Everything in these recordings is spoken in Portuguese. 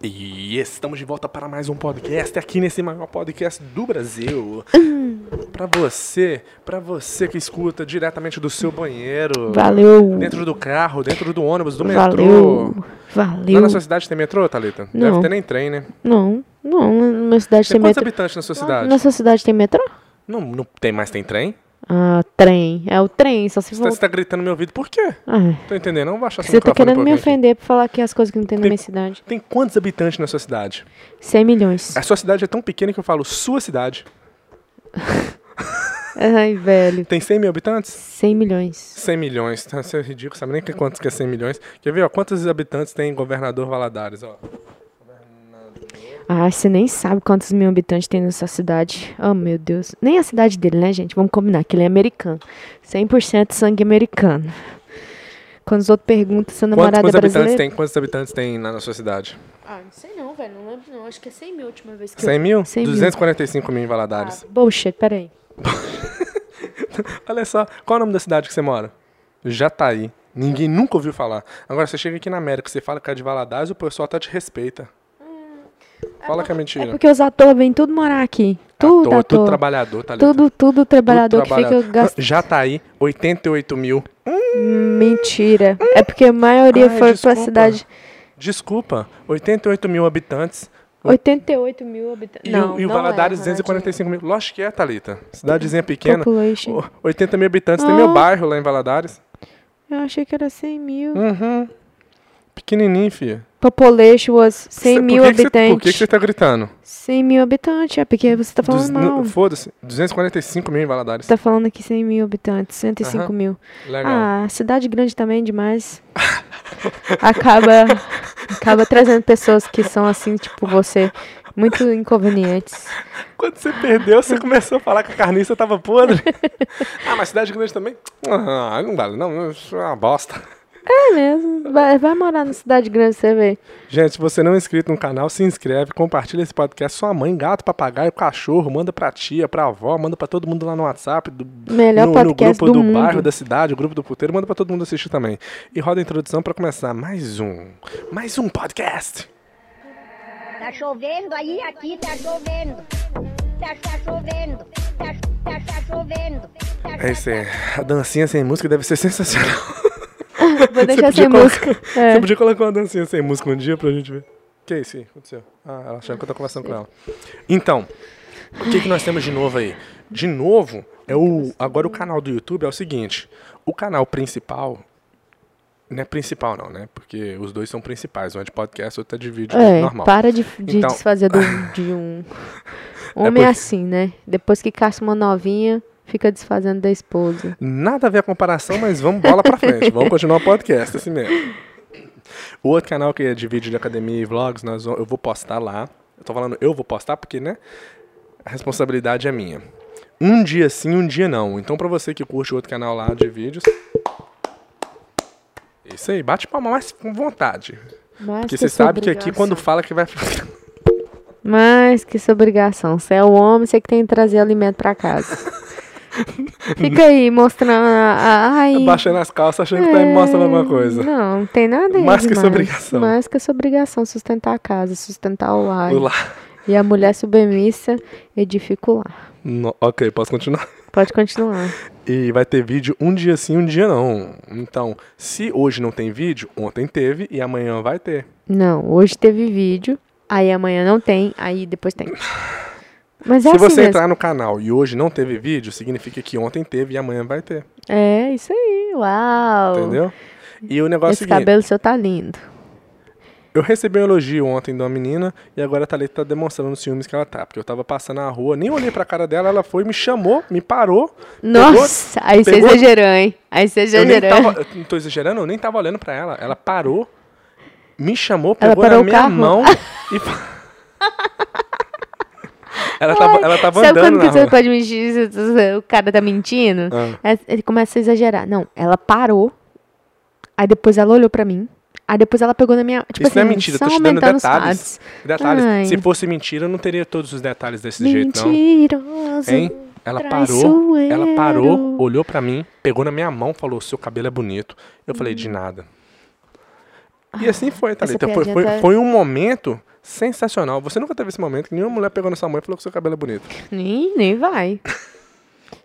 E estamos de volta para mais um podcast aqui nesse maior podcast do Brasil. Para você, para você que escuta diretamente do seu banheiro, Valeu. dentro do carro, dentro do ônibus, do metrô. Valeu. Lá Valeu. na sua cidade tem metrô, Thalita? Deve Não. ter nem trem, né? Não, não. Na minha cidade Tem tem, quantos metrô. habitantes na sua cidade? Na sua cidade tem metrô? Não, não tem mais, tem trem? Ah, trem. É o trem, só se Você tá, for. você tá gritando no meu ouvido, por quê? Ah, Tô entendendo, não seu você tá microfone querendo me aqui. ofender pra falar aqui as coisas que não tem na Tem- minha cidade. Tem quantos habitantes na sua cidade? 100 milhões. A sua cidade é tão pequena que eu falo sua cidade. Ai, velho. Tem 100 mil habitantes? 100 milhões. 100 milhões. Tá, Isso é ridículo, sabe nem que quantos que é 100 milhões. Quer ver, ó, quantos habitantes tem governador Valadares, ó? Ah, você nem sabe quantos mil habitantes tem nessa cidade. Oh, meu Deus. Nem a cidade dele, né, gente? Vamos combinar que ele é americano. 100% sangue americano. Quando os outros perguntam se a Quantos, namorada quantos é habitantes brasileira... tem? Quantos habitantes tem na, na sua cidade? Ah, não sei não, velho. Não lembro não. Acho que é 100 mil a última vez que 100 mil? 100 mil. 245 mil em Valadares. Ah, bullshit, peraí. Olha só, qual é o nome da cidade que você mora? Jataí. Ninguém nunca ouviu falar. Agora, você chega aqui na América, você fala que é de Valadares, o pessoal até te respeita. Fala que é É mentira. porque os atores vêm tudo morar aqui. Tudo Ator, tudo ator. trabalhador, tá Tudo, tudo trabalhador que trabalhador. fica gastando. Jataí, 88 mil. Mentira. É porque a maioria Ai, foi desculpa. pra cidade. Desculpa, 88 mil habitantes. 88 mil habitantes. E, não, o, e o não Valadares, é, 245 mil. Lógico que é, Thalita. Cidadezinha pequena. Population. Ô, 80 mil habitantes. Tem meu Ah. bairro lá em Valadares. Eu achei que era 100 mil. Uhum. Pequenininho, filha. Population was 100 Cê- mil habitantes. por que você tá gritando? 100 mil habitantes. É porque você tá falando Duz- mal. não, Foda-se. 245 mil em Valadares. Você tá falando aqui 100 mil habitantes. 105 Aham. mil. Legal. Ah, cidade grande também demais. acaba, acaba trazendo pessoas que são assim, tipo você, muito inconvenientes. Quando você perdeu, você começou a falar que a carniça tava podre. ah, mas cidade grande também? Ah, não vale, não. É uma bosta. É mesmo. Vai, vai morar na cidade grande, você vê. Gente, se você não é inscrito no canal, se inscreve, compartilha esse podcast. Sua mãe, gato, papagaio, cachorro, manda pra tia, pra avó, manda pra todo mundo lá no WhatsApp, do, Melhor no, no podcast grupo do do, mundo. bairro, da cidade, o grupo do puteiro, manda pra todo mundo assistir também. E roda a introdução pra começar mais um, mais um podcast. Tá chovendo aí, aqui tá chovendo. Tá, tá chovendo. Tá, tá, tá chovendo. Tá, É isso aí. A dancinha sem música deve ser sensacional. Vou deixar sem colocar- música. É. Você podia colocar uma dancinha sem música um dia pra gente ver. Que isso aí? aconteceu? Ah, ela achando que eu tô conversando com ela. Então, o que, que nós temos de novo aí? De novo, é o. Agora o canal do YouTube é o seguinte. O canal principal. Não é principal, não, né? Porque os dois são principais. Um é de podcast, outro é de vídeo É, normal. para de, de Então- desfazer do, de um. Homem porque- é assim, né? Depois que caça uma novinha, fica desfazendo da esposa. Nada a ver a comparação, mas vamos bola pra frente. vamos continuar o podcast, assim mesmo. O outro canal que é de vídeo de academia e vlogs, nós, eu vou postar lá. Eu tô falando eu vou postar porque, né? A responsabilidade é minha. Um dia sim, um dia não. Então, pra você que curte o outro canal lá de vídeos. Isso aí, bate palma mais com vontade. Porque que você sabe que aqui, quando fala que vai. Mas que sua obrigação. Você é o homem, você que tem que trazer alimento pra casa. Fica aí mostrando. A, ai, baixando as calças achando que tá me mostrando alguma coisa. Não, não tem nada aí Mais que sua demais. obrigação. Mais que sua obrigação. Sustentar a casa, sustentar o lar. O lá. E a mulher submissa edifica o lar. No- ok, posso continuar? Pode continuar. E vai ter vídeo um dia sim, um dia não. Então, se hoje não tem vídeo, ontem teve e amanhã vai ter. Não, hoje teve vídeo, aí amanhã não tem, aí depois tem. Mas é se assim você mesmo. entrar no canal e hoje não teve vídeo, significa que ontem teve e amanhã vai ter. É, isso aí. Uau. Entendeu? E o negócio é Esse seguinte, cabelo seu tá lindo. eu recebi um elogio ontem de uma menina e agora a Thalita tá demonstrando os ciúmes que ela tá. Porque eu tava passando na rua, nem olhei pra cara dela, ela foi, me chamou, me parou. Nossa, aí você pegou- exagerou, hein? Aí você Eu nem exagerou. tava, eu não tô exagerando, eu nem tava olhando pra ela. Ela parou, me chamou, pegou parou na minha carro? mão e. ela tava, ela tava Sabe andando quando na que você rua. pode mentir o cara tá mentindo? Ah. Ele começa a exagerar. Não, ela parou, aí depois ela olhou pra mim, aí depois ela pegou na minha... Tipo Isso não é assim, mentira, eu tô te dando detalhes. Detalhes. Ai. Se fosse mentira, eu não teria todos os detalhes desse jeito, não. Mentiroso. Hein? Ela parou, ela parou, olhou pra mim, pegou na minha mão, falou: "Seu cabelo é bonito". Eu falei: "De nada". E assim foi, Thalita. Foi, piadinha foi, tá- foi um momento sensacional. Você nunca teve esse momento que nenhuma mulher pegou na sua mãe e falou que seu cabelo é bonito. Nem, nem vai.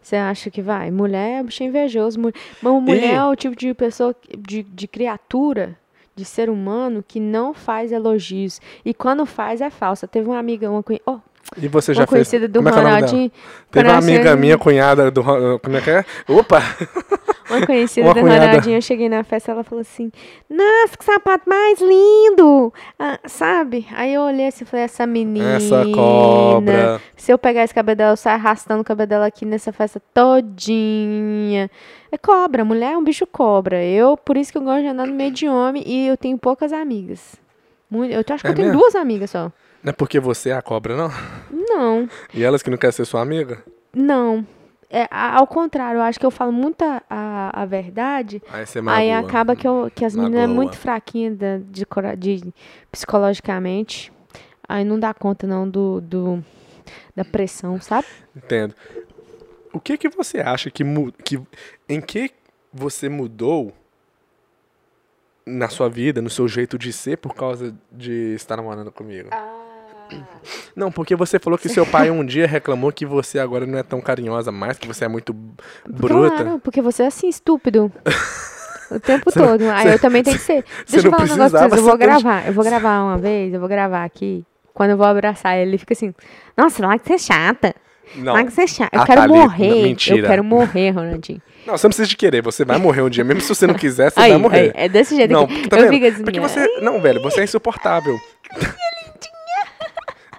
Você acha que vai? Mulher é bicho invejoso. Mu- Mas mulher E- é o tipo de pessoa, de, de criatura, de ser humano, que não faz elogios. E quando faz, é falsa. Teve uma amiga, uma, conhe- oh, E você uma já fez. conhecida do Como é é? Ronaldinho. Teve quando uma amiga minha, cunhada do. Como é que é? Opa! Uma conhecida Uma do cunhada. Ronaldinho, eu cheguei na festa, ela falou assim, nossa, que sapato mais lindo, Ah, sabe? Aí eu olhei assim e falei, essa menina, Essa cobra. se eu pegar esse cabelo dela, eu saio arrastando o cabelo dela aqui nessa festa todinha. É cobra, mulher é um bicho cobra. Eu, por isso que eu gosto de andar no meio de homem e eu tenho poucas amigas. Muito, eu acho que É eu tenho mesmo? duas amigas só. Não é porque você é a cobra, não? Não, E elas que não querem ser sua amiga? não. É, ao contrário, eu acho que eu falo muito a, a, a verdade Aí você magoa. Aí acaba que, eu, que as meninas é muito fraquinhas de, cora- de- psicologicamente. Aí não dá conta não do, do da pressão, sabe? Entendo. O que que você acha que, que em que você mudou na sua vida, no seu jeito de ser por causa de estar namorando comigo? Não, porque você falou que seu pai um dia reclamou que você agora não é tão carinhosa mais, que você é muito bruta. Claro, porque você é assim, estúpido. O tempo Você não- todo. Aí eu também tenho que ser. você Deixa eu não falar um negócio pra vocês. Eu vou gravar. Eu vou gravar uma vez, eu vou gravar aqui. Quando eu vou abraçar ele, ele fica assim, nossa, lá que você é chata. Não. Lá que você é chata. Eu Ah, quero Thalita, morrer. mentira. Eu quero morrer, Ronaldinho. Não, você não precisa de querer, você vai morrer um dia, mesmo se você não quiser, você Aí, vai morrer. aí, é desse jeito Não, porque tá eu fico assim, Porque ó. você. Não, velho, você é insuportável.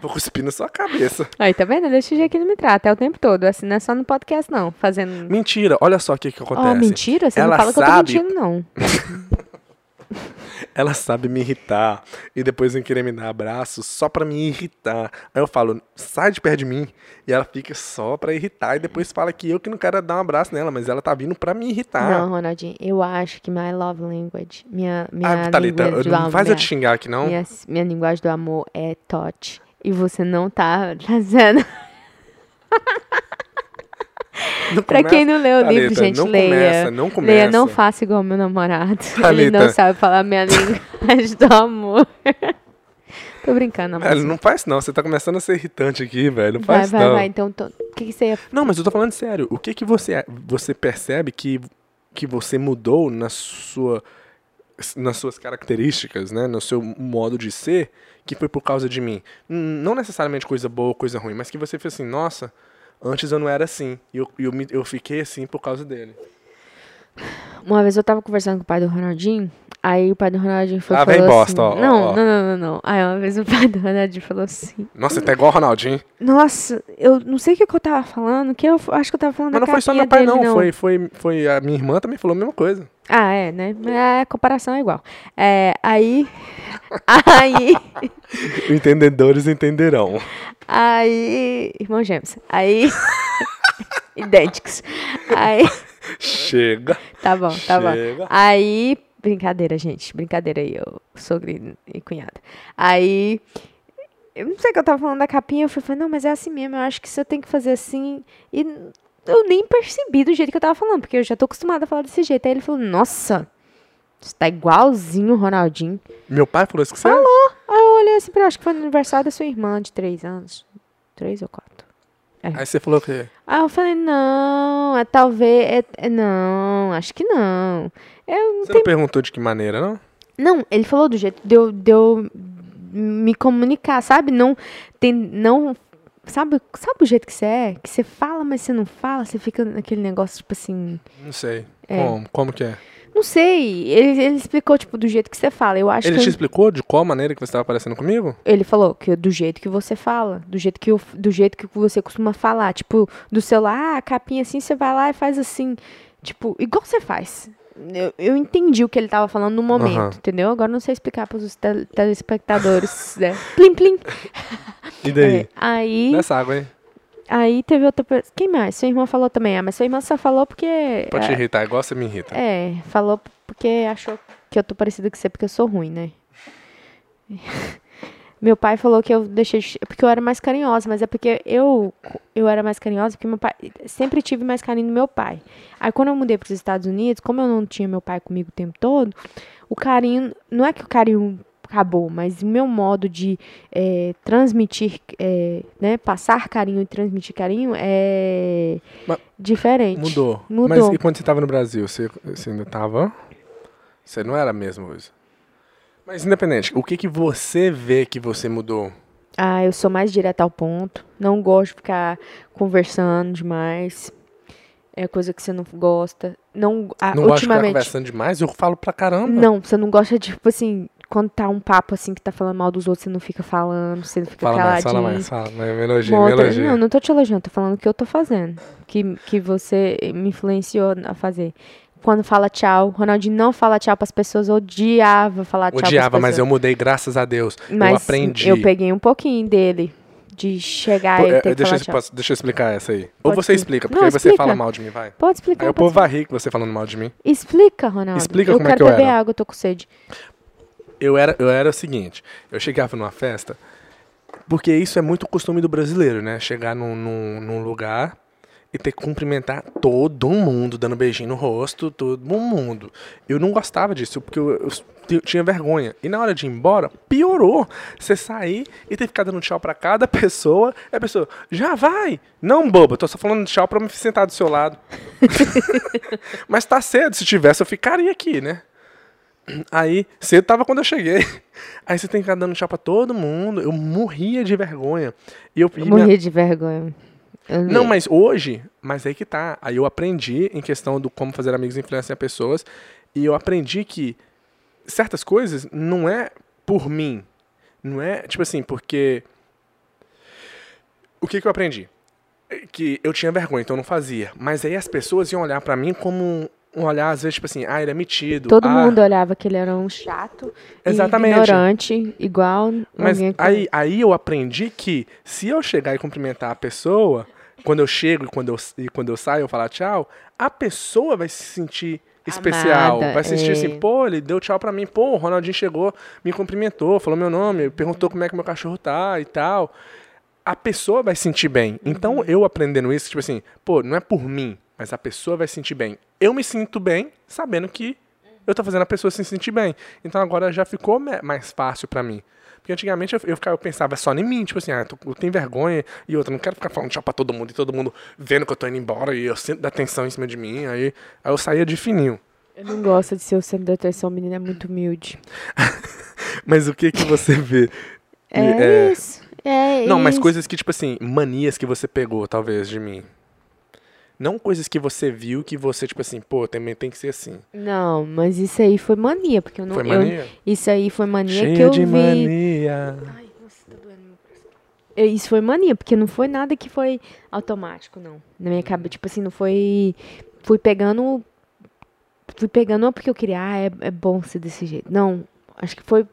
Vou cuspir na sua cabeça. Aí, tá vendo? Desse jeito que ele me trata, é o tempo todo. Assim, não é só no podcast, não. Fazendo. Mentira, olha só o que, que acontece. Oh, mentira? Você Ela não fala que eu sabe- tô mentindo, não. Ela sabe me irritar e depois vem querer me dar abraço só pra me irritar. Aí eu falo, sai de perto de mim. E ela fica só pra irritar e depois fala que eu que não quero dar um abraço nela, mas ela tá vindo pra me irritar. Não, Ronaldinho, eu acho que my love language, minha, minha ah, Thalita, língua do não amor, faz eu te xingar aqui, não. minha, minha linguagem do amor é touch. E você não tá fazendo. Não pra começa- quem não leu o livro, gente, não leia. começa, não começa. Leia, não faça igual meu namorado. Ele Thalita. não sabe falar minha linguagem do amor. Tô brincando, amor. Velho, não faz não, você tá começando a ser irritante aqui, velho. Não Vai, faz vai, não. vai. Então, tô- o que, que você ia Não, mas eu tô falando sério. O que que você, é, você percebe que, que você mudou na sua, nas suas características, né? No seu modo de ser, que foi por causa de mim? Não necessariamente coisa boa ou coisa ruim, mas que você fez assim, nossa, antes eu não era assim. E eu, eu, eu fiquei assim por causa dele. Uma vez eu tava conversando com o pai do Ronaldinho, aí o pai do Ronaldinho foi, Lá falou vem bosta, assim, ó, não, ó. não, não, não, não. Aí uma vez o pai do Ronaldinho falou assim, Nossa, você tá igual o Ronaldinho. nossa, eu não sei o que, eu tava falando, que eu acho que eu tava falando Mas não foi só meu pai, dele, não. Foi, foi, foi a minha irmã também falou a mesma coisa. Ah, é, né? A comparação é igual. É, aí, aí, Entendedores entenderão. aí, irmão gêmeos, aí, idênticos. Aí, Chega. tá bom, tá bom. Chega. Aí, brincadeira, gente. Brincadeira aí, eu sogro e cunhada. Aí, eu não sei o que eu tava falando da capinha, eu fui falando, não, mas é assim mesmo, eu acho que você tem que fazer assim. E eu nem percebi do jeito que eu tava falando, porque eu já tô acostumada a falar desse jeito. Aí ele falou, nossa, você tá igualzinho o Ronaldinho. Meu pai falou isso que você é? Aí eu olhei assim, pra- acho que foi no aniversário da sua irmã de três anos. Três ou quatro. Aí você falou que. Aí eu falei, não, é talvez. É, é- não, acho que não. Eu Você não perguntou de que maneira, não? Não, ele falou do jeito de eu, de eu me comunicar, sabe? Não tem, não, sabe, sabe o jeito que você é? Que você fala, mas você não fala, você fica naquele negócio, tipo assim, Não sei. É. Como? Como que é? não sei, ele, ele explicou, tipo, do jeito que você fala, eu acho Ele que... te eu- explicou de qual maneira que você estava aparecendo comigo? Ele falou que do jeito que você fala, do jeito que, eu, do jeito que você costuma falar, tipo, do celular, ah, a capinha assim, você vai lá e faz assim, tipo, igual você faz. Eu, eu entendi o que ele tava falando no momento, Aham. entendeu? Agora não sei explicar para os tel- telespectadores, né? Plim, plim. E daí? É, aí, Nessa água, hein? aí teve outra pessoa. Quem mais? Sua irmã falou também. Ah, mas sua irmã só falou porque. Pode te é, irritar, igual você me irrita. é, falou porque achou que eu tô parecida com você porque eu sou ruim, né? Meu pai falou que eu deixei de, porque eu era mais carinhosa, mas é porque eu eu era mais carinhosa porque meu pai sempre tive mais carinho do meu pai. Aí quando eu mudei para os Estados Unidos, como eu não tinha meu pai comigo o tempo todo, o carinho não é que o carinho acabou, mas o meu modo de é, transmitir, é, né, passar carinho e transmitir carinho é Mas diferente. Mudou. Mudou. Mas e quando você tava no Brasil, você, você ainda tava? Você não era a mesma coisa. Mas independente, o que que você vê que você mudou? Ah, eu sou mais direta ao ponto. Não gosto de ficar conversando demais. É coisa que você não gosta. Não, ah, não gosta de ficar ultimamente. conversando demais? Eu falo pra caramba. Não, você não gosta de, tipo assim, quando tá um papo assim que tá falando mal dos outros, você não fica falando, você não fica Fala mais, caladinho. fala mais, fala. Me elogia, me elogia. Não, não tô te elogiando, tô falando o que eu tô fazendo. Que, que você me influenciou a fazer. Quando fala tchau, Ronaldinho não fala tchau pras pessoas, odiava falar tchau Odiava, mas eu mudei, graças a Deus. Mas eu aprendi. eu peguei um pouquinho dele. De chegar Pô, e é, ter que deixa, falar eu- tchau. posso- deixa eu explicar essa aí. Ou Pode você ser. explica, porque Não, aí você explica. fala mal de mim, vai. Pode explicar. Aí o povo vai rir com você falando mal de mim. Explica, Ronaldo. Explica eu como é quero que eu beber era. água, eu tô com sede. Eu era, eu era o seguinte, eu chegava numa festa, porque isso é muito costume do brasileiro, né? Chegar num, num, num lugar e ter que cumprimentar todo mundo, dando beijinho no rosto, todo mundo. Eu não gostava disso, porque eu, eu t- tinha vergonha. E na hora de ir embora, piorou. Você sair e ter que ficar dando tchau pra cada pessoa, e a pessoa, já vai! Não, boba, eu tô só falando tchau pra me sentar do seu lado. Mas tá cedo, se tivesse eu ficaria aqui, né? Aí, cedo tava quando eu cheguei. Aí você tem que ficar dando tchau pra todo mundo. Eu morria de vergonha. E eu, e Eu minha- morri de vergonha. Não, mas hoje, mas aí que tá. Aí eu aprendi em questão do como fazer amigos influenciar pessoas. E eu aprendi que certas coisas não é por mim. Não é, tipo assim, porque. O que, que eu aprendi? É Que eu tinha vergonha, então eu não fazia. Mas aí as pessoas iam olhar pra mim como um olhar, às vezes, tipo assim, ah, ele é metido. Todo ah, mundo olhava que ele era um chato, Exatamente. ignorante, igual Mas que... aí, aí eu aprendi que se eu chegar e cumprimentar a pessoa, quando eu chego e quando eu, e quando eu saio eu falar tchau, a pessoa vai se sentir especial. Amada, vai se sentir é. assim, pô, ele deu tchau pra mim, pô, o Ronaldinho chegou, me cumprimentou, falou meu nome, perguntou como é que meu cachorro tá e tal. A pessoa vai se sentir bem. Então Uhum. eu aprendendo isso, tipo assim, pô, não é por mim, mas a pessoa vai se sentir bem. Eu me sinto bem sabendo que eu tô fazendo a pessoa se sentir bem. Então agora já ficou mais fácil pra mim. Porque antigamente eu, eu, ficava, eu pensava só em mim, tipo assim, ah, eu, tô- eu tenho vergonha e outra, não quero ficar falando tchau pra todo mundo e todo mundo vendo que eu tô indo embora e eu sinto da atenção em cima de mim. Aí, aí eu saía de fininho. Eu não gosto de ser o centro da atenção, menina é muito humilde. Mas o que que você vê? É, isso. É Não, mas isso. coisas que, tipo assim, manias que você pegou, talvez, de mim. Não coisas que você viu que você, tipo assim, pô, também tem que ser assim. Não, mas isso aí foi mania, porque eu não... Foi eu- mania? isso aí foi mania Cheia que eu de vi... mania. Ai, nossa, tá doendo meu. É, Isso foi mania, porque não foi nada que foi automático, não. Na minha cabeça, tipo assim, não foi. Fui pegando. Fui pegando, não porque eu queria, ah, é, é bom ser desse jeito. Não. Acho que foi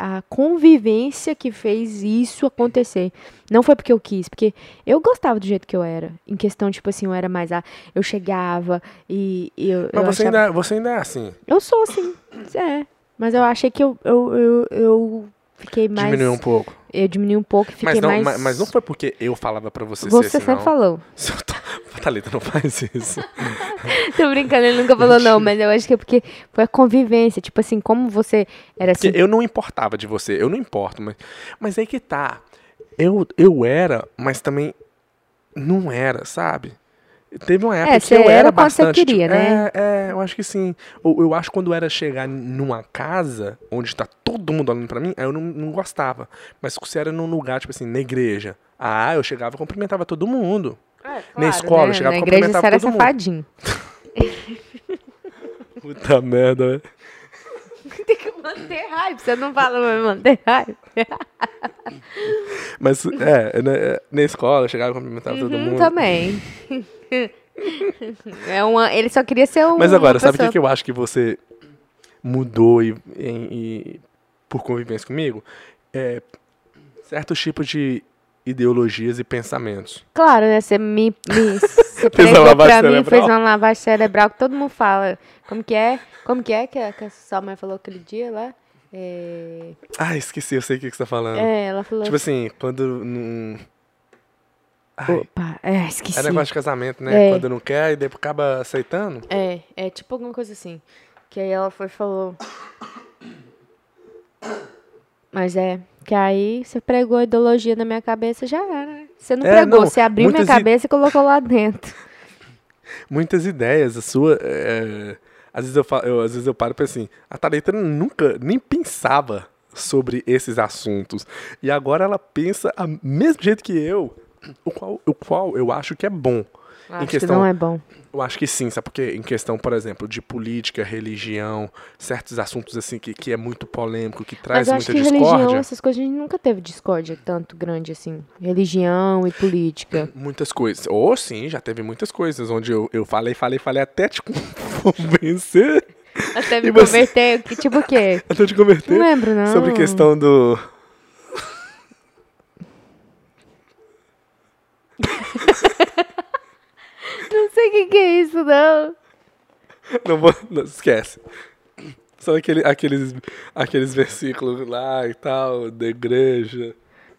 a convivência que fez isso acontecer. Não foi porque eu quis, porque eu gostava do jeito que eu era. Em questão, tipo assim, eu era mais. Ah, eu chegava e, e eu. Mas eu você, achava- ainda, você ainda é assim. Eu sou assim. É. Mas eu achei que eu, eu, eu, eu fiquei mais. Diminuiu um pouco. Eu diminui um pouco e fiquei Mas não, mais. ma- mas não foi porque eu falava pra você, Você ser assim, sempre não. falou. Tô- Thalita, não faz isso. Tô brincando, ele nunca falou não, mas eu acho que é porque foi a convivência. Tipo assim, como você era assim. Eu não importava de você, eu não importo, mas, mas aí que tá. Eu, eu era, mas também não era, sabe? Teve uma época que você eu era, era quando você bastante. queria, tipo, né? É, é, eu acho que sim. Eu, eu acho que quando era chegar numa casa onde tá todo mundo olhando pra mim, aí eu não, não gostava. Mas se era num lugar, tipo assim, na igreja. Ah, eu chegava e cumprimentava todo mundo. Na escola, eu chegava É, Na e igreja você era todo mundo. safadinho. Puta merda, velho. Tem que manter raiva. Você não fala, mas manter raiva. Mas, é, na, na escola, chegava e cumprimentava todo Hum, mundo. também. é uma, ele só queria ser um. Mas agora, sabe o que, que eu acho que você mudou e, em- e- por convivência comigo? É, certos tipos de ideologias e pensamentos. Claro, né? Você me, me você Fez uma pra mim, cerebral? fez uma lavagem cerebral que todo mundo fala. Como que é? Como que é que a, que a sua mãe falou aquele dia lá? É, Ah, esqueci, eu sei o que, que você tá falando. é, ela falou. Tipo assim, quando não... Ai, Opa, é, esqueci. é negócio de casamento, né? É. Quando não quer e depois acaba aceitando. É, é tipo alguma coisa assim. Que aí ela foi e falou. Mas é, que aí você pregou a ideologia na minha cabeça, já era. né? Você não É, pregou, não, você abriu minha cabeça e colocou lá dentro. Muitas ideias, a sua. é, às, vezes eu falo, eu- às vezes eu paro e penso assim, a Thalita nunca nem pensava sobre esses assuntos. E agora ela pensa a mesmo jeito que eu, o qual, o qual eu acho que é bom. Acho questão- que não é bom. Eu acho que sim, sabe por quê? Em questão, por exemplo, de política, religião, certos assuntos assim que, que é muito polêmico, que traz Mas eu acho muita que discórdia. religião, essas coisas, a gente nunca teve discórdia tanto grande assim. Religião e política. Muitas coisas. Ou sim, já teve muitas coisas onde eu, eu falei, falei, falei até te convencer. Até E me você? converter, que tipo o quê? Até te Não converter. lembro, não. Sobre questão do. Não sei o que, que é isso, não. Não vou. não, esquece. São aquele, aqueles, aqueles versículos lá e tal, da igreja.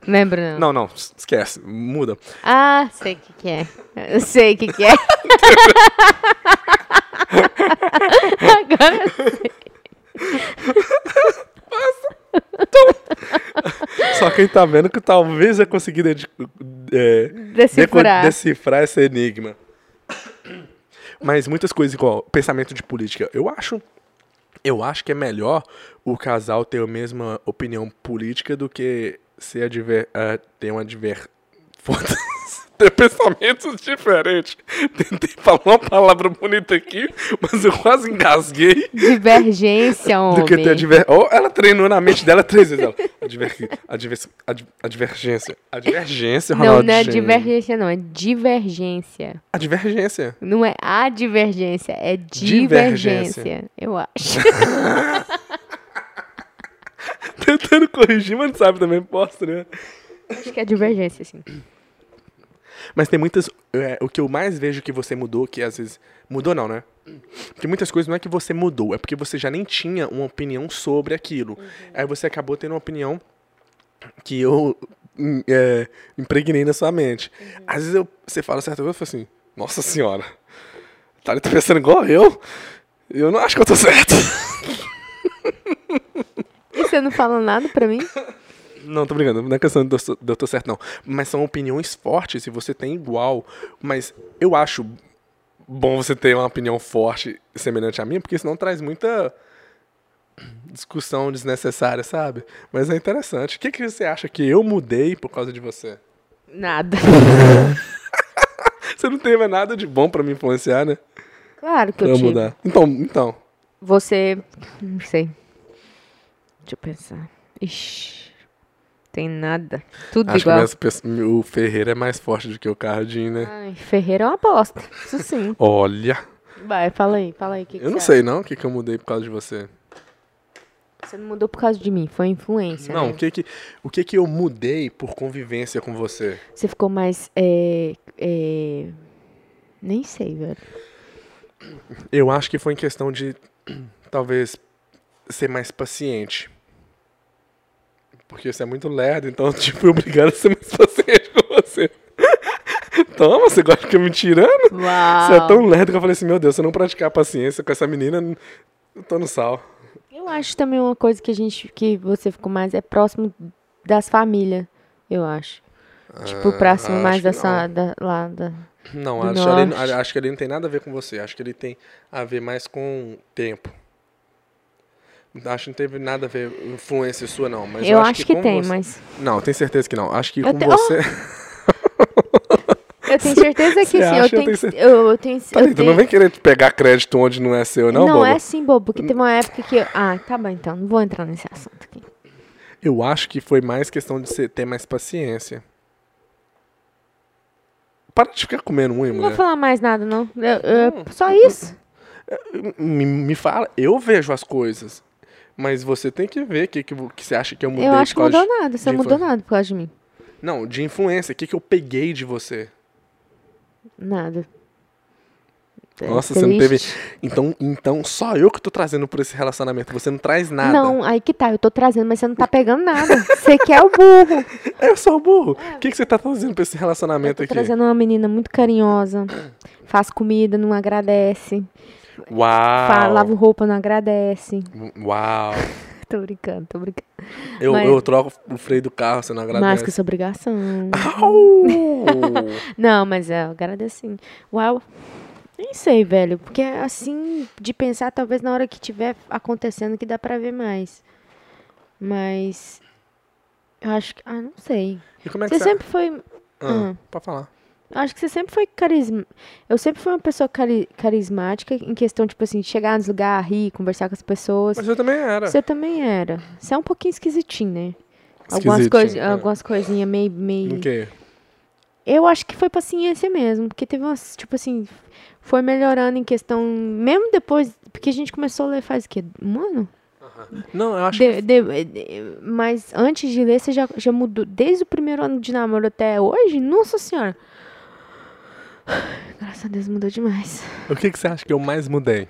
Lembro, não. Não, esquece. Muda. Ah, sei o que, que é. Eu sei o que, que é. Agora sei. Só quem tá vendo que talvez eu conseguir dedi- é, Decifrar. decifrar esse enigma. Mas muitas coisas igual pensamento de política. Eu acho. Eu acho que é melhor o casal ter a mesma opinião política do que ser adver, eh, ter uma adver. Foda-se. Ter pensamentos diferentes. Tentei falar uma palavra bonita aqui, mas eu quase engasguei. Divergência, homem. Do que ter adver... Oh, ela treinou na mente dela três vezes. Ela. Adver... ad- Advergência. Advergência, Não, Ronaldo. não é gente. divergência, não. É divergência. Advergência. Não é a divergência, é Divergência. divergência. Eu acho. Tentando corrigir, mas não sabe também. Posta, né? acho que é divergência, sim. Mas tem muitas. é, o que eu mais vejo que você mudou, que às vezes. Mudou não, né? Porque muitas coisas não é que você mudou, é porque você já nem tinha uma opinião sobre aquilo. Aí você acabou tendo uma opinião que eu hum, é, impregnei na sua mente. Às vezes eu, você fala certa coisa e falo assim, nossa senhora, tá tá pensando igual eu? Eu não acho que eu tô certo. E você não fala nada pra mim? Não, tô brincando. Não é questão de eu tô certo, não. Mas são opiniões fortes e você tem igual. Mas eu acho bom você ter uma opinião forte semelhante à minha, porque senão traz muita discussão desnecessária, sabe? Mas é interessante. O que, que você acha que eu mudei por causa de você? Nada. Você não teve nada de bom pra me influenciar, né? Claro que Pra eu eu tive. mudar. Então, então. Você. Não sei. Deixa eu pensar. Ixi. Tem nada. Tudo Acho igual. que minhas pe- o Ferreira é mais forte do que o Cardinho, né? Ai, Ferreira é uma bosta. Isso sim. Olha. Vai, fala aí, fala aí. que que Eu não você sei, não, o que, que eu mudei por causa de você. acha? Você não mudou por causa de mim, foi influência. Não, né? o que que, o que que eu mudei por convivência com você? Você ficou mais. É, é... Nem sei, velho. Eu acho que foi em questão de talvez ser mais paciente. Porque você é muito lerdo, então eu tipo, fui obrigado a ser mais paciente com você. Toma, você gosta de ficar me tirando? Uau! Você é tão lerdo que eu falei assim, meu Deus, se eu não praticar a paciência com essa menina, eu tô no sal. Eu acho também uma coisa que a gente. que você ficou mais. é próximo das famílias, eu acho. Tipo, Ah, próximo mais que dessa. não. Da, lá da. Não, acho, norte. acho que ele não tem nada a ver com você. Acho que ele tem a ver mais com tempo. Acho que não teve nada a ver influência sua, não. Mas eu, eu, acho que, com tem, você- mas. Não, tenho certeza que não. Acho que Eu com te- você. Eu tenho certeza que sim. Eu acha? Eu tenho, tenho que- cer- eu, eu tenho, eu Thalita, tenho não vem querer pegar crédito onde não é seu, não, Não, é assim, bobo, porque teve uma época que. eu- Ah, tá bom então, não vou entrar nesse assunto aqui. Eu acho que foi mais questão de você ter mais paciência. Para de ficar comendo unha, Não vou mulher. falar mais nada, não. Eu- eu- só isso. Me, me fala, eu vejo as coisas. Mas você tem que ver o que, que, que você acha que eu mudei. Eu acho que mudou nada. Você mudou nada por causa de mim. Não, de influência. O que, que eu peguei de você? Nada. É Nossa, você não teve. triste. Então, então, só eu que tô trazendo por esse relacionamento. Você não traz nada. Não, aí que tá, eu tô trazendo, mas você não tá pegando nada. Você quer o burro. Eu sou burro. O que, que você tá trazendo pra esse relacionamento Eu tô aqui? trazendo uma menina muito carinhosa. Faz comida, não agradece. Uau. Fa- lava roupa, não agradece. Uau. tô brincando, tô brincando. Eu, Mas- eu troco o freio do carro, você não Mas agradece. que isso é obrigação. Não, mas é, eu agradeço sim. Uau. Nem sei, velho. Porque assim, de pensar, talvez na hora que tiver acontecendo que dá pra ver mais. Mas. Eu acho que. Ah, não sei. E como é que Você você... sempre foi. Ah. Pode falar. Acho que você sempre foi carisma. Eu sempre fui uma pessoa cari- carismática em questão, tipo assim, de chegar nos lugares, rir, conversar com as pessoas. Mas eu também era. Você também era. Você é um pouquinho esquisitinho, né? Algumas, coisa, é. algumas coisinhas meio. meio... O quê? Eu acho que foi paciência mesmo, porque teve umas, tipo assim, foi melhorando em questão, mesmo depois, porque a gente começou a ler faz o quê? Um ano? Não, eu acho De- de- de- mas antes de ler, você já, já mudou, desde o primeiro ano de namoro até hoje? Nossa senhora! Graças a Deus mudou demais. O que, que você acha que eu mais mudei?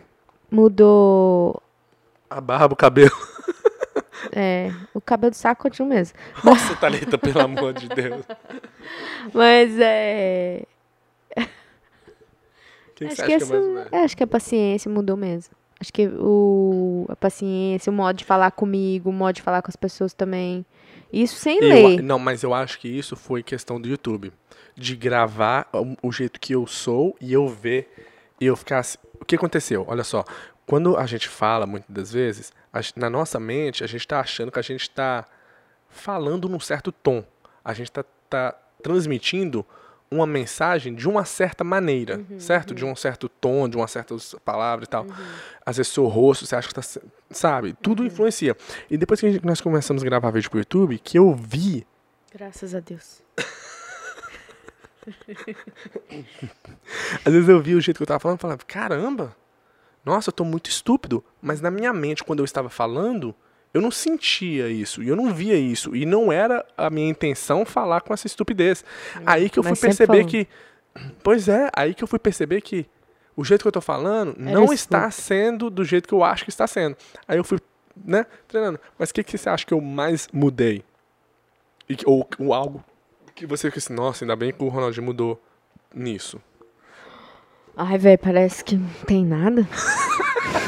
Mudou, A barba, o cabelo. é, o cabelo do saco continua mesmo. Nossa, Thalita, pelo amor de Deus. Mas é... O que, que Acho você que, mudei? é, acho que a paciência mudou mesmo. Acho que o, a paciência, o modo de falar comigo, o modo de falar com as pessoas também. Isso sem Eu- ler. não, mas eu acho que isso foi questão do YouTube. De gravar o, jeito que eu sou e eu ver e eu ficar. assim- O que aconteceu? Olha só. Quando a gente fala, muitas das vezes, a na nossa mente, a gente está achando que a gente está falando num certo tom. A gente está tá transmitindo uma mensagem de uma certa maneira, certo? De um certo tom, de uma certa palavra e tal. Às vezes seu rosto, você acha que tá, sabe? Tudo influencia. E depois que gente- nós começamos a gravar vídeo pro YouTube, que eu vi Graças a Deus. Às vezes eu vi o jeito que eu tava falando e falava, caramba, nossa, eu tô muito estúpido. Mas na minha mente, quando eu estava falando, eu não sentia isso, e eu não via isso. E não era a minha intenção falar com essa estupidez. Aí que eu fui mas sempre perceber falou. que. Pois é, aí que eu fui perceber que o jeito que eu tô falando Era não estúpido. está sendo do jeito que eu acho que está sendo. Aí eu fui, né, treinando. Mas o que, que você acha que eu mais mudei? E, que- ou, ou algo que você fica assim, nossa, ainda bem que o Ronaldinho mudou nisso. Ai, velho, parece que não tem nada.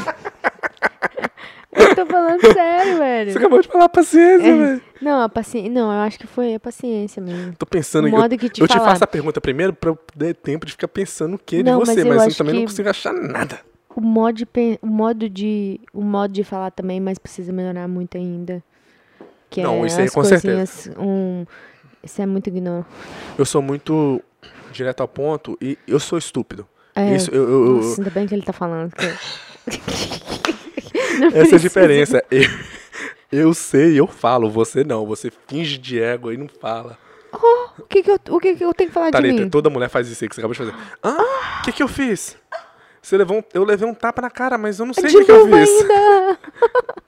eu tô falando sério, velho. Você acabou de falar paciência, É. velho. Não, a paciência. Não, eu acho que foi a paciência mesmo. Tô pensando O modo eu que te eu te faço a pergunta primeiro pra eu ter tempo de ficar pensando o que de Não, mas você, eu mas, eu também não consigo achar nada. O modo de, o modo de, o modo de falar também, mas precisa melhorar muito ainda. Que Não, é isso aí as com coisinhas, Um, isso é muito ignorante. Eu sou muito direto ao ponto e eu sou estúpido. É, Isso, eu, eu- eu- Nossa, ainda bem que ele tá falando. que- essa é a diferença. Eu, eu sei, eu falo, você não. Você finge de ego e não fala. O que que eu, o que que eu tenho que falar de mim? toda mulher faz isso aí que você acabou de fazer. Ah, o que, que eu fiz? Você levou um- eu levei um tapa na cara, mas eu não sei o que, que eu fiz. ainda.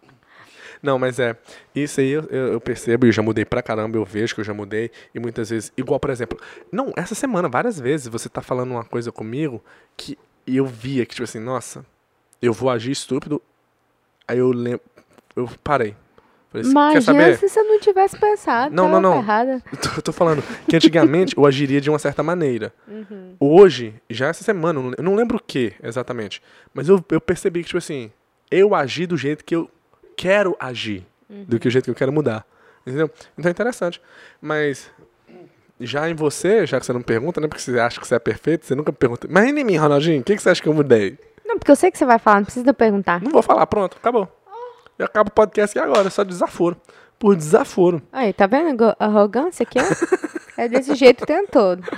Não, mas é. Isso aí eu, eu eu percebo, eu já mudei pra caramba, eu vejo que eu já mudei. E muitas vezes, igual, por exemplo, não, essa semana, várias vezes, você tá falando uma coisa comigo que eu via que, tipo assim, nossa, eu vou agir estúpido. Aí eu lembro. Eu parei. Falei Imagina saber? se você não tivesse pensado. Não, não, não. Errada. Eu tô, tô falando que antigamente eu agiria de uma certa maneira. Uhum. Hoje, já essa semana, eu não- lembro o que exatamente, mas eu, eu percebi que, tipo assim, eu agi do jeito que eu quero agir, do que o jeito que eu quero mudar. Entendeu? Então é interessante. Mas já em você, já que você não pergunta, né? Porque você acha que você é perfeito, você nunca pergunta. Mas em mim, Ronaldinho, o que, que você acha que eu mudei? Não, porque eu sei que você vai falar, não precisa perguntar. Não vou falar, pronto, acabou. Eu acabo o podcast aqui agora, só desaforo. Por desaforo. Aí, tá vendo a arrogância aqui, ó? É desse jeito o tempo todo.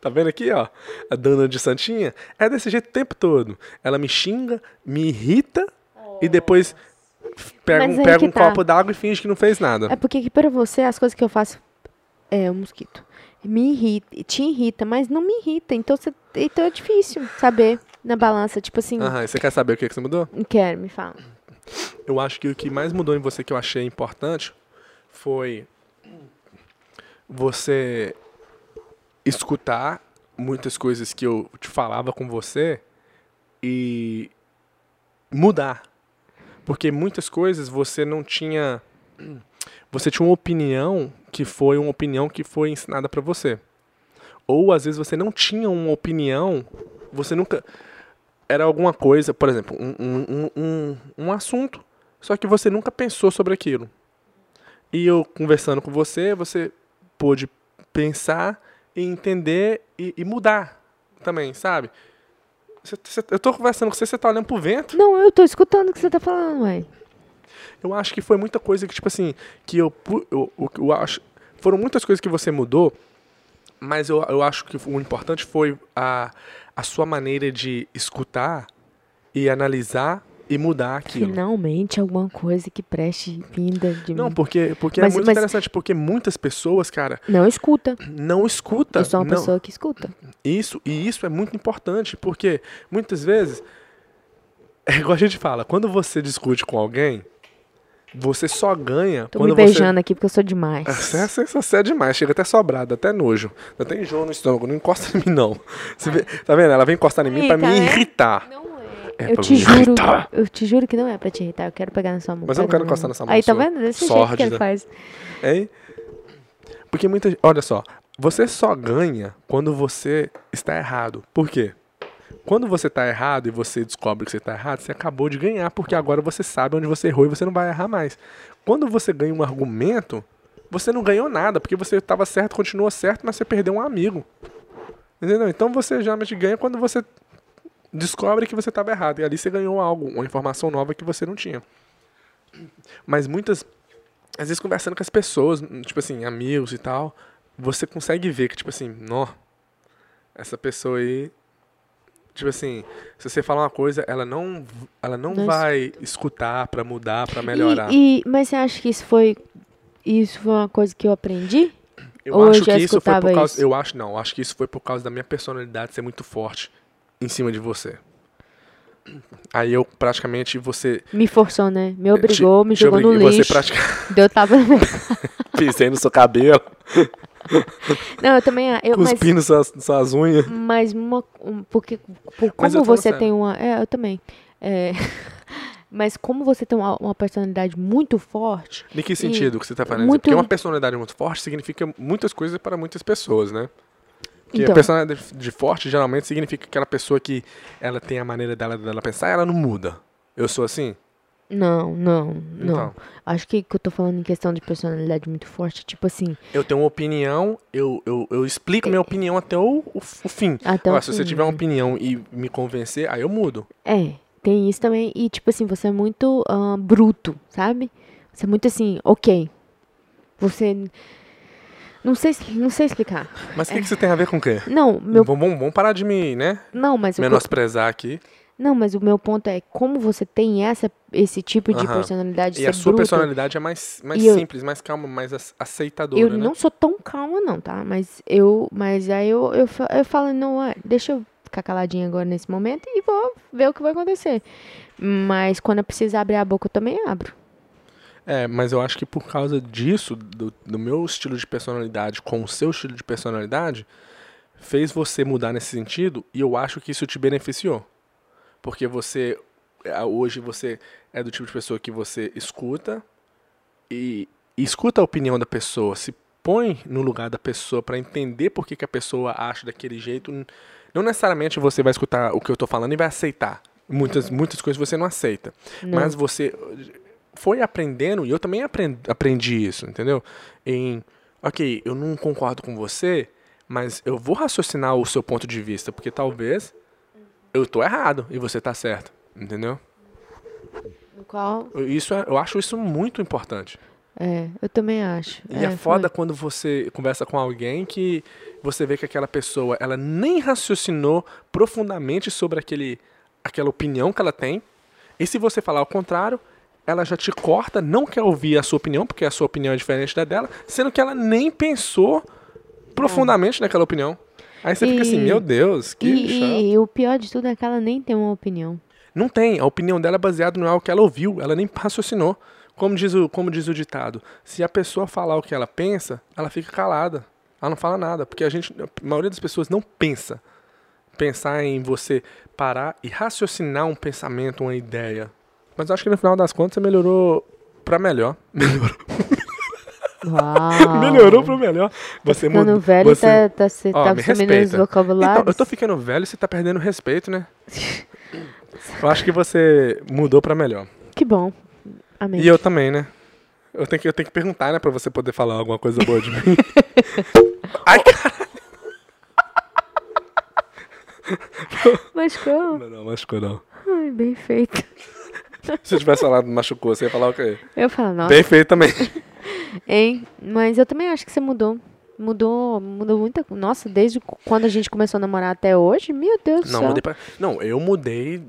Tá vendo aqui, ó? A dona de Santinha é desse jeito o tempo todo. Ela me xinga, me irrita e depois pega, um, pega um tá. copo d'água e finge que não fez nada. É porque que pra você as coisas que eu faço é o mosquito. Me irrita, te irrita, mas não me irrita. Então, você, então é difícil saber na balança. Tipo assim, Aham, e você quer saber o que, que você mudou? quero, me fala. Eu acho que o que mais mudou em você que eu achei importante foi você escutar muitas coisas que eu te falava com você e mudar. Porque muitas coisas você não tinha. Você tinha uma opinião que foi uma opinião que foi ensinada pra você. Ou às vezes você não tinha uma opinião, você nunca. Era alguma coisa, por exemplo, um, um, um, um, assunto só que você nunca pensou sobre aquilo. E eu conversando com você, você pôde pensar e entender e, e mudar também, sabe? Você- você- eu tô conversando com você, você tá olhando pro vento. Não, eu tô escutando o que você tá falando, ué. Eu acho que foi muita coisa que, tipo assim, que eu, eu, eu, eu acho. Foram muitas coisas que você mudou, mas eu, eu acho que o importante foi a, a sua maneira de escutar e analisar e mudar aquilo. Finalmente alguma coisa que preste vinda de Não, mim. porque, porque Mas- é muito mas- interessante, porque muitas pessoas, cara, Não escuta. não escutam. Eu sou uma não, pessoa que escuta. Isso, e isso é muito importante, porque muitas vezes, é igual a gente fala, quando você discute com alguém, você só ganha Tô quando me você. beijando aqui porque eu sou demais. Você é, você- você é demais, chega até sobrado, até nojo. Até enjoo no estômago, não encosta em mim, não. Você vê- tá vendo? Ela vem encostar em mim pra Irrita, me né? irritar. Não é. É eu pra te me juro, irritar. eu te juro que não é pra te irritar. Eu quero pegar na sua mão. Mas eu não quero na encostar mão. nessa mão Aí, tá sua. vendo? Desse jeito que Sórdida. ele faz. Hein? Porque muita Olha só, você só ganha quando você está errado. Por quê? Quando você está errado e você descobre que você está errado, você acabou de ganhar, porque agora você sabe onde você errou e você não vai errar mais. Quando você ganha um argumento, você não ganhou nada, porque você estava certo, continua certo, mas você perdeu um amigo. Entendeu? Então você geralmente ganha quando você descobre que você estava errado. E ali você ganhou algo, uma informação nova que você não tinha. Mas muitas. Às vezes conversando com as pessoas, tipo assim, amigos e tal, você consegue ver que, tipo assim, nó, essa pessoa aí. Tipo assim, se você falar uma coisa, ela não, ela não Não vai escutar pra mudar, pra melhorar. E, e- mas você acha que isso foi. Isso foi uma coisa que eu aprendi? Eu Ou eu acho já que isso foi por causa. isso? Eu acho não, eu acho que isso foi por causa da minha personalidade ser muito forte em cima de você. Aí eu praticamente você. Me forçou, né? Me obrigou, me te jogou no lixo. Você praticamente minha... pisei no seu cabelo, Não, eu também. Eu, mas, cuspindo suas, suas unhas. mas uma. um- porque por Mas eu como você tem uma. É, eu também. É, mas como você tem uma, uma personalidade muito forte. Em que sentido que você está falando? muito- Porque uma personalidade muito forte significa muitas coisas para muitas pessoas, né? Porque Então. a personalidade de forte geralmente significa aquela pessoa que ela tem a maneira dela, dela pensar e ela não muda. Eu sou assim? Não, não, não. Então. Acho que que eu tô falando em questão de personalidade muito forte, tipo assim, Eu tenho uma opinião, eu, eu, eu explico minha opinião até o, o, o fim. até o Agora, se você fim, tiver uma opinião e me convencer, aí eu mudo. É, tem isso também. E, tipo assim, você é muito ah, bruto, sabe? Você é muito assim, ok. Você. Não sei, não sei explicar. Mas o que, que você tem a ver com o quê? Não, É. meu. Vamos, vamos parar de me, né? Não, mas o que eu- Menosprezar aqui. Não, mas o meu ponto é como você tem essa, esse tipo de personalidade E a ser sua bruta. personalidade é mais, mais E eu- simples, mais calma, mais ace- aceitadora, Eu né? não sou tão calma, não, tá? Mas eu. Mas aí eu, eu, eu falo, não, é, deixa eu ficar caladinha agora nesse momento e vou ver o que vai acontecer. Mas quando eu precisar abrir a boca, eu também abro. É, mas eu acho que por causa disso, do, do meu estilo de personalidade com o seu estilo de personalidade, fez você mudar nesse sentido e eu acho que isso te beneficiou. Porque você, é, hoje você é do tipo de pessoa que você escuta e, e escuta a opinião da pessoa, se põe no lugar da pessoa para entender por que, que a pessoa acha daquele jeito. Não necessariamente você vai escutar o que eu tô falando e vai aceitar. Muitas, muitas coisas você não aceita. Não. Mas você foi aprendendo, e eu também aprend- aprendi isso, entendeu? Em, ok, eu não concordo com você, mas eu vou raciocinar o seu ponto de vista, porque talvez eu tô errado e você tá certo, entendeu? Qual. Isso é- eu acho isso muito importante. É, eu também acho. E é, foda quando você conversa com alguém que você vê que aquela pessoa, ela nem raciocinou profundamente sobre aquele, aquela opinião que ela tem. E se você falar ao contrário, ela já te corta, não quer ouvir a sua opinião, porque a sua opinião é diferente da dela, sendo que ela nem pensou profundamente naquela opinião. Aí você fica assim, E- meu Deus, que E, chato. e o pior de tudo é que ela nem tem uma opinião. Não tem. A opinião dela é baseada no algo que ela ouviu. Ela nem raciocinou. Como diz, o, como diz o ditado, se a pessoa falar o que ela pensa, ela fica calada. Ela não fala nada. Porque a gente, a maioria das pessoas não pensa. Pensar em você parar e raciocinar um pensamento, uma ideia. Mas eu acho que no final das contas você melhorou pra melhor. Melhorou, Uau. melhorou pra melhor. Você Ficando mudou. velho, você... tá, tá, você Ó, tá sumindo os vocabulários. Então, eu tô ficando velho e você tá perdendo respeito, né? Eu acho que você mudou pra melhor. Que bom. Amém. E eu também, né? Eu tenho, que, eu tenho que perguntar, né? Pra você poder falar alguma coisa boa de mim. Ai, cara. Mas como? Não, não, machucou não. Ai, bem feito. Se eu tivesse falado machucou, você ia falar o quê? Eu falo, nossa, Bem feito também. Hein? Mas eu também acho que você mudou. Mudou, mudou muita coisa. Nossa, desde quando a gente começou a namorar até hoje, meu Deus do Não, céu. mudei pra... Não, eu mudei.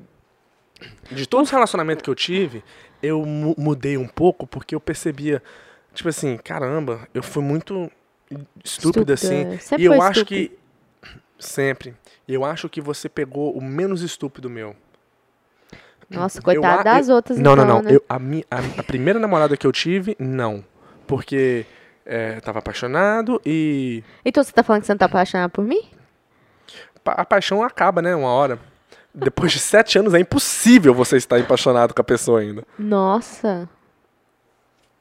De todos os relacionamentos que eu tive, eu mu- mudei um pouco porque eu percebia, tipo assim, caramba, eu fui muito estúpido Estúpido, assim. Sempre e eu acho estúpido. que. Sempre. Eu acho que você pegou o menos estúpido meu. Nossa, Eu coitada a- das eu- outras, Não, então, não, não. né? Eu, a, mi, a, a primeira namorada que eu tive, não. Porque é, tava apaixonado e. Então você tá falando que você não tá apaixonada por mim? pa- A paixão acaba, né? Uma hora. Depois de sete anos é impossível você estar apaixonado com a pessoa ainda. Nossa,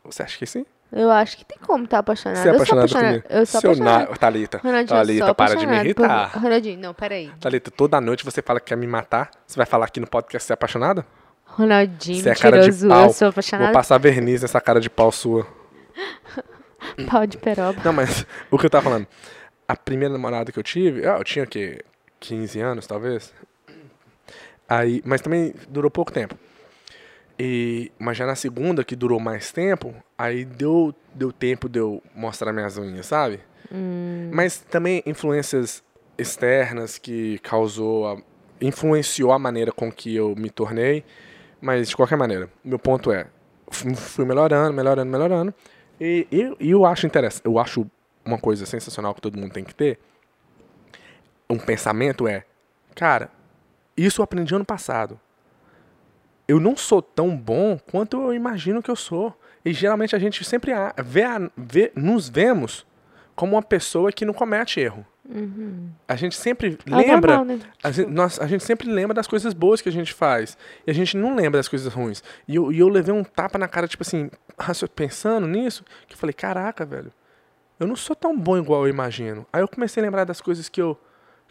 Você acha que sim? eu acho que tem como estar apaixonada. Você é apaixonado comigo? Eu sou Seu apaixonada. na... Thalita. Ronaldinho, Thalita, para de me apaixonada por- irritar. Ronaldinho, não, peraí. Thalita, toda noite você fala que quer me matar. Você vai falar aqui no podcast que você é apaixonada? Ronaldinho, Você é cara de mentiroso. pau. Eu sou Vou apaixonada passar verniz nessa cara de pau sua. pau de peroba. Não, mas o que eu tava falando. A primeira namorada que eu tive, ah, eu tinha o quê? 15 anos, talvez? Aí, mas também durou pouco tempo. E, mas já na segunda, que durou mais tempo, aí deu, deu tempo de eu mostrar minhas unhas, sabe? Mas também influências externas que causou, a, influenciou a maneira com que eu me tornei. Mas de qualquer maneira, meu ponto é, fu- fui melhorando, melhorando, melhorando. E, e- e eu acho interessante, eu acho uma coisa sensacional que todo mundo tem que ter. Um pensamento é, cara, isso eu aprendi ano passado. Eu não sou tão bom quanto eu imagino que eu sou. E geralmente a gente sempre vê, vê- nos vemos como uma pessoa que não comete erro. A gente sempre É lembra. normal, né? A gente, nós, a gente sempre lembra das coisas boas que a gente faz. E a gente não lembra das coisas ruins. E eu, e eu levei um tapa na cara, tipo assim, pensando nisso, que eu falei, caraca, velho, eu não sou tão bom igual eu imagino. Aí eu comecei a lembrar das coisas que eu,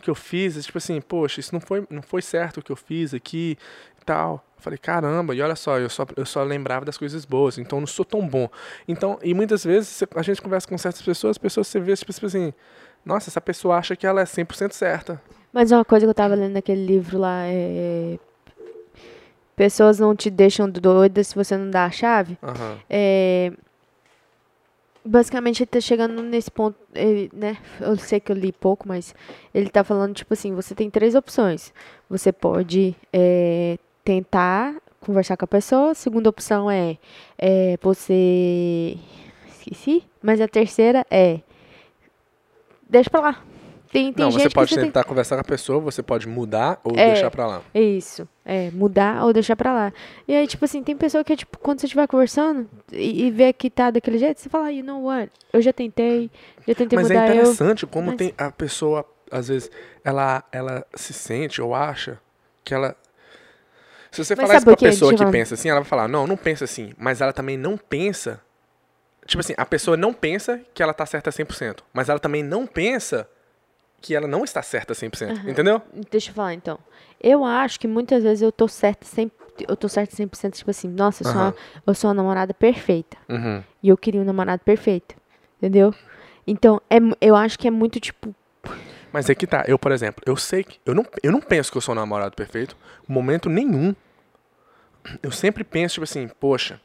que eu fiz, tipo assim, poxa, isso não foi, não foi certo o que eu fiz aqui e tal. Eu falei, caramba, e olha só, eu só, eu só lembrava das coisas boas, então eu não sou tão bom. Então, e muitas vezes a gente conversa com certas pessoas, as pessoas você vê, tipo assim, nossa, essa pessoa acha que ela é 100% certa. Mas uma coisa que eu tava lendo naquele livro lá é. Pessoas não te deixam doida se você não dá a chave. Aham. É, Basicamente, ele tá chegando nesse ponto, ele, né? Eu sei que eu li pouco, mas ele tá falando, tipo assim, você tem três opções. Você pode é, tentar conversar com a pessoa. Segunda opção é, é você. Esqueci. Mas a terceira é. Deixa pra lá. Tem, tem não, gente você pode que você tem tentar conversar com a pessoa, você pode mudar ou É. deixar pra lá. É isso. É, mudar ou deixar pra lá. E aí, tipo assim, tem pessoa que é tipo, quando você estiver conversando e, e vê que tá daquele jeito, você fala, "Ah, you know what? Eu já tentei, já tentei Mas é mudar, eu. interessante como Mas- tem a pessoa, às vezes, ela, ela se sente ou acha que ela. Se você Mas falar isso pra que, pessoa que pensa assim, ela vai falar, não, não pensa assim. Mas ela também não pensa. Tipo assim, a pessoa não pensa que ela tá certa 100%. Mas ela também não pensa que ela não está certa 100%. Entendeu? Deixa eu falar então. Eu acho que muitas vezes eu tô certa 100%, eu tô certa 100%, tipo assim, nossa, eu sou, Aham. uma, eu sou uma namorada perfeita. Uhum. E eu queria um namorado perfeito. Entendeu? Então, é, eu acho que é muito tipo. Mas é que tá, eu, por exemplo, eu sei que. Eu não, eu não penso que eu sou um namorado perfeito, momento nenhum. Eu sempre penso, tipo assim, poxa,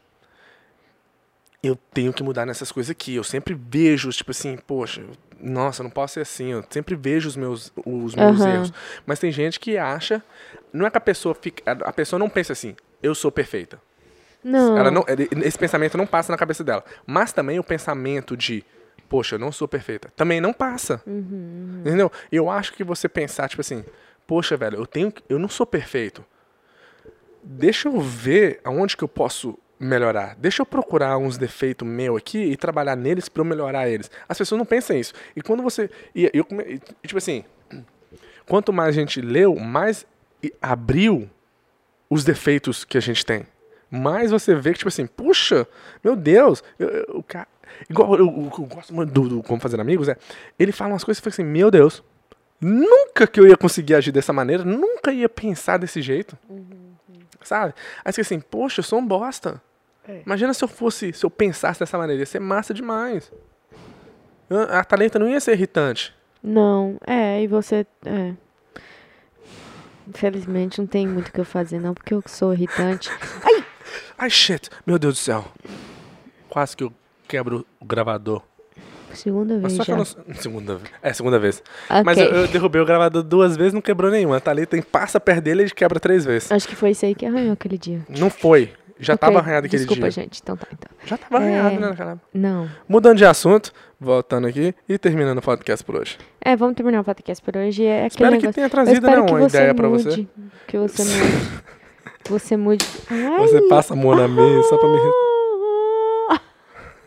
eu tenho que mudar nessas coisas aqui. Eu sempre vejo, tipo assim, poxa, nossa, não posso ser assim. Eu sempre vejo os meus, os meus Aham. erros. Mas tem gente que acha. Não é que a pessoa fica. A pessoa não pensa assim, eu sou perfeita. Não. Ela não, esse pensamento não passa na cabeça dela. Mas também o pensamento de, poxa, eu não sou perfeita, também não passa. Entendeu? Eu acho que você pensar, tipo assim, poxa, velho, eu tenho, eu não sou perfeito. Deixa eu ver aonde que eu posso melhorar. Deixa eu procurar uns defeitos meu aqui e trabalhar neles para eu melhorar eles. As pessoas não pensam isso. E quando você, e eu, tipo assim, quanto mais a gente leu, mais abriu os defeitos que a gente tem. Mais você vê que, tipo assim, puxa, meu Deus, eu, eu- o cara. Igual eu, eu- eu gosto muito do, do Como Fazer Amigos, é. Ele fala umas coisas e fica assim, meu Deus, nunca que eu ia conseguir agir dessa maneira, nunca ia pensar desse jeito. Sabe? Aí você assim, poxa, eu sou um bosta. Imagina se eu fosse, se eu pensasse dessa maneira, ia ser massa demais. A a Talenta não ia ser irritante. Não, é, e você. É. Infelizmente não tem muito o que eu fazer, não, porque eu sou irritante. Ai, shit, meu Deus do céu. Quase que eu quebro o gravador. Segunda vez só que já. não... Segunda. É, segunda vez. Ok. Mas eu, eu derrubei o gravador duas vezes, não quebrou nenhuma. A Thalita passa perto dele e quebra três vezes. Acho que foi isso aí que arranhou aquele dia. Não foi. Já Ok, tava arranhado aquele Desculpa, dia. gente. Então tá, então. Já tava É. arranhado, né, naquela Não. Mudando de assunto, voltando aqui e terminando o podcast por hoje. É, vamos terminar o podcast por hoje. É Espero que negócio. tenha Eu trazido né, que uma ideia pra você. Que você mude. você mude. Ai. Você passa a mão na mesa só pra me.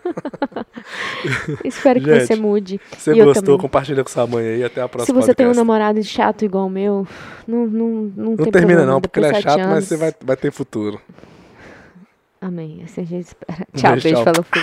Espero que Gente, você mude. Se você E gostou, compartilha com sua mãe aí. Até a Se próxima você tem um podcast. namorado chato igual o meu, não, não, não, Não termina não, porque ele é chato, mas anos- você vai, vai ter futuro. Amém. Assim a gente espera. Tchau, Beijo, beijo, falou, fui.